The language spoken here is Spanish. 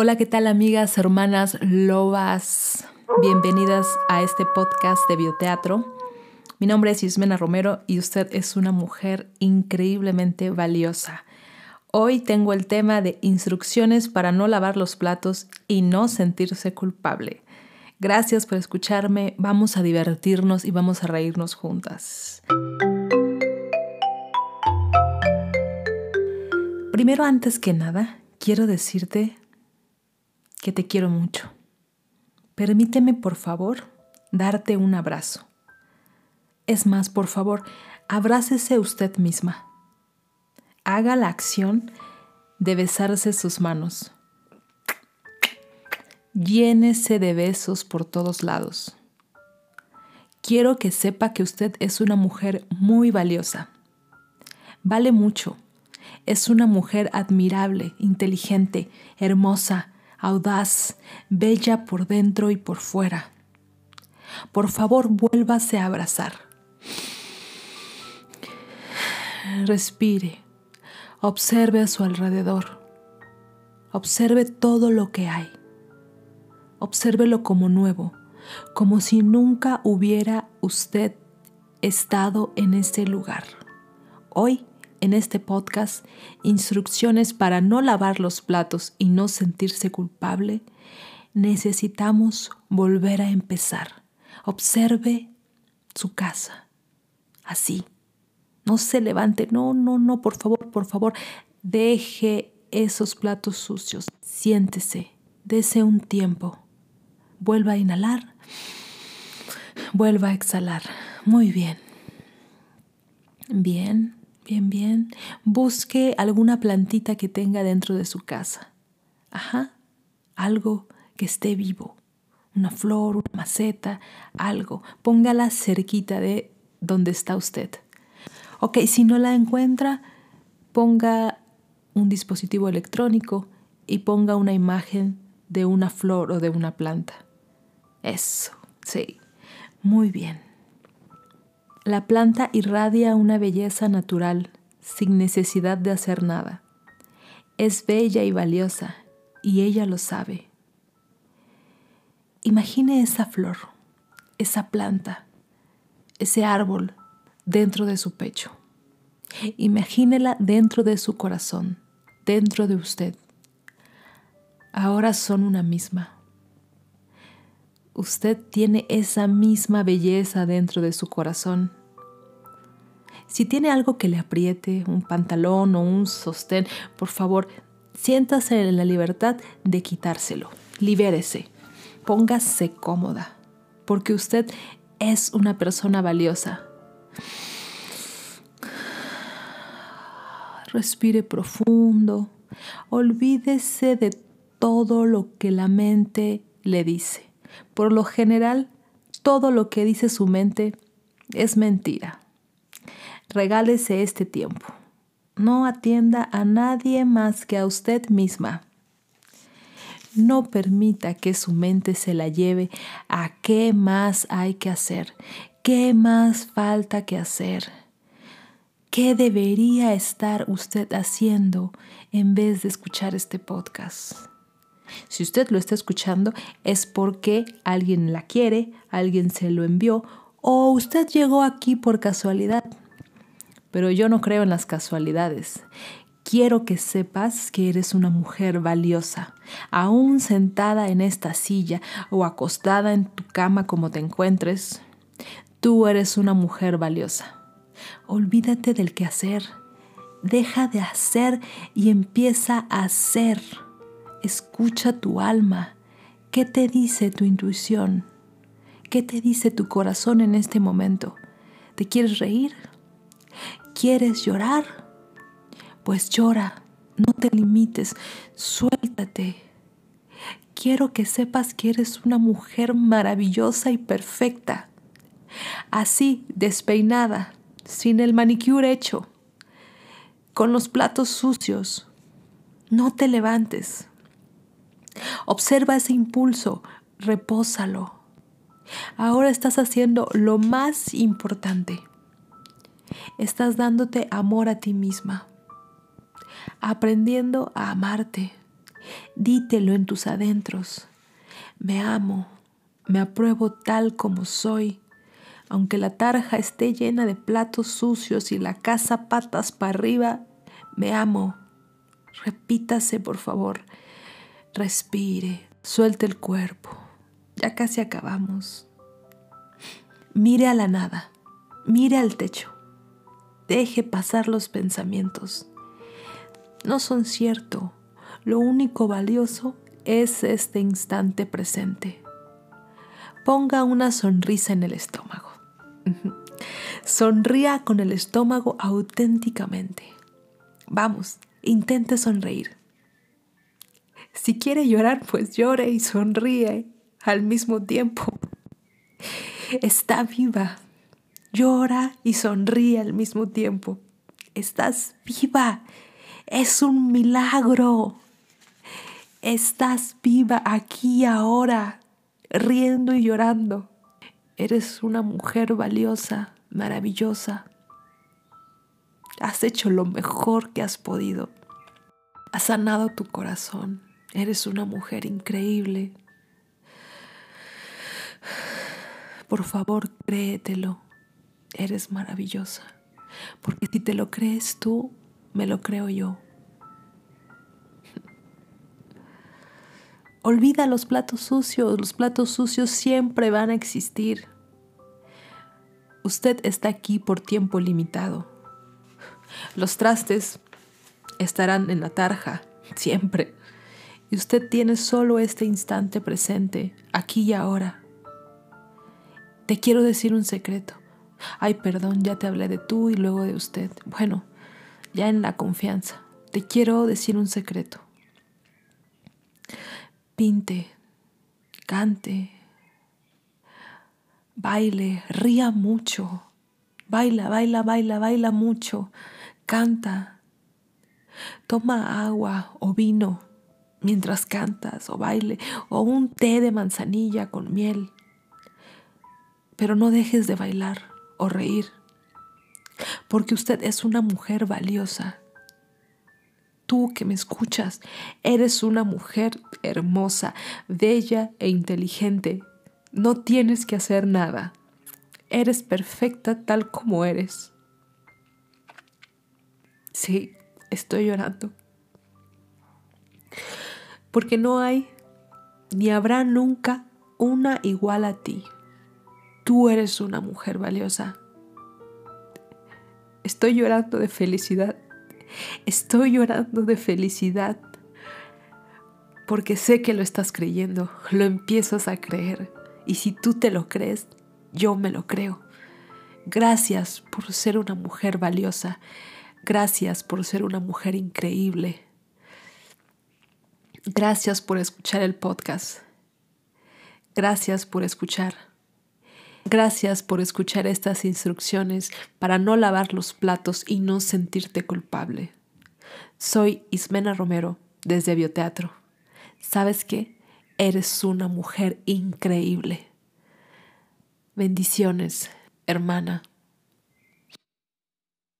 Hola, ¿qué tal amigas, hermanas, lobas? Bienvenidas a este podcast de bioteatro. Mi nombre es Ismena Romero y usted es una mujer increíblemente valiosa. Hoy tengo el tema de instrucciones para no lavar los platos y no sentirse culpable. Gracias por escucharme, vamos a divertirnos y vamos a reírnos juntas. Primero, antes que nada, quiero decirte que te quiero mucho. Permíteme, por favor, darte un abrazo. Es más, por favor, abrácese usted misma. Haga la acción de besarse sus manos. Llénese de besos por todos lados. Quiero que sepa que usted es una mujer muy valiosa. Vale mucho. Es una mujer admirable, inteligente, hermosa, audaz, bella por dentro y por fuera. Por favor, vuélvase a abrazar. Respire, observe a su alrededor, observe todo lo que hay. Obsérvelo como nuevo, como si nunca hubiera usted estado en ese lugar. Hoy en este podcast instrucciones para no lavar los platos y no sentirse culpable, necesitamos volver a empezar. Observe su casa. Así. No se levante. No, no, no, por favor, por favor. Deje esos platos sucios. Siéntese. Dese un tiempo. Vuelva a inhalar. Vuelva a exhalar. Muy bien. Bien. Bien, bien. Busque alguna plantita que tenga dentro de su casa. Ajá. Algo que esté vivo. Una flor, una maceta, algo. Póngala cerquita de donde está usted. Ok, si no la encuentra, ponga un dispositivo electrónico y ponga una imagen de una flor o de una planta. Eso, sí. Muy bien. La planta irradia una belleza natural, sin necesidad de hacer nada. Es bella y valiosa, y ella lo sabe. Imagine esa flor, esa planta, ese árbol dentro de su pecho. Imagínela dentro de su corazón, dentro de usted. Ahora son una misma. Usted tiene esa misma belleza dentro de su corazón si tiene algo que le apriete, un pantalón o un sostén, por favor, siéntase en la libertad de quitárselo. Libérese. Póngase cómoda, porque usted es una persona valiosa. Respire profundo. Olvídese de todo lo que la mente le dice. Por lo general, todo lo que dice su mente es mentira. Regálese este tiempo. No atienda a nadie más que a usted misma. No permita que su mente se la lleve a qué más hay que hacer, qué más falta que hacer, qué debería estar usted haciendo en vez de escuchar este podcast. Si usted lo está escuchando es porque alguien la quiere, alguien se lo envió o usted llegó aquí por casualidad pero yo no creo en las casualidades. Quiero que sepas que eres una mujer valiosa, aún sentada en esta silla o acostada en tu cama como te encuentres. Tú eres una mujer valiosa. Olvídate del que hacer. Deja de hacer y empieza a hacer. Escucha tu alma. ¿Qué te dice tu intuición? ¿Qué te dice tu corazón en este momento? ¿Te quieres reír? ¿Quieres llorar? Pues llora, no te limites, suéltate. Quiero que sepas que eres una mujer maravillosa y perfecta. Así, despeinada, sin el manicure hecho, con los platos sucios. No te levantes. Observa ese impulso, repósalo. Ahora estás haciendo lo más importante estás dándote amor a ti misma, aprendiendo a amarte Dítelo en tus adentros. Me amo, me apruebo tal como soy. Aunque la tarja esté llena de platos sucios y la casa patas para arriba, me amo. Repítase, por favor. Respire, suelte el cuerpo. Ya casi acabamos. Mire a la nada, mire al techo. Deje pasar los pensamientos. No son cierto. Lo único valioso es este instante presente. Ponga una sonrisa en el estómago. Sonría con el estómago auténticamente. Vamos, intente sonreír. Si quiere llorar, pues llore y sonríe al mismo tiempo. Está viva. Llora y sonríe al mismo tiempo. Estás viva. Es un milagro. Estás viva aquí ahora, riendo y llorando. Eres una mujer valiosa, maravillosa. Has hecho lo mejor que has podido. Has sanado tu corazón. Eres una mujer increíble. Por favor, créetelo. Eres maravillosa. Porque si te lo crees tú, me lo creo yo. Olvida los platos sucios, los platos sucios siempre van a existir. Usted está aquí por tiempo limitado. Los trastes estarán en la tarja, siempre. Y usted tiene solo este instante presente, aquí y ahora. Te quiero decir un secreto. Ay, perdón, ya te hablé de tú y luego de usted. Bueno, ya en la confianza. Te quiero decir un secreto pinte, cante, baile, ría mucho, baila, baila, baila, baila mucho, canta, toma agua o vino mientras cantas o baile o un té de manzanilla con miel, pero no dejes de bailar o reír, porque usted es una mujer valiosa tú que me escuchas, eres una mujer hermosa, bella e inteligente. No tienes que hacer nada. Eres perfecta tal como eres. Sí, estoy llorando. Porque no hay ni habrá nunca una igual a ti. Tú eres una mujer valiosa. Estoy llorando de felicidad Estoy llorando de felicidad porque sé que lo estás creyendo, lo empiezas a creer. Y si tú te lo crees, yo me lo creo. Gracias por ser una mujer valiosa. Gracias por ser una mujer increíble. Gracias por escuchar el podcast. Gracias por escuchar. Gracias por escuchar estas instrucciones para no lavar los platos y no sentirte culpable. Soy Ismena Romero desde Bioteatro. ¿Sabes qué? Eres una mujer increíble. Bendiciones, hermana.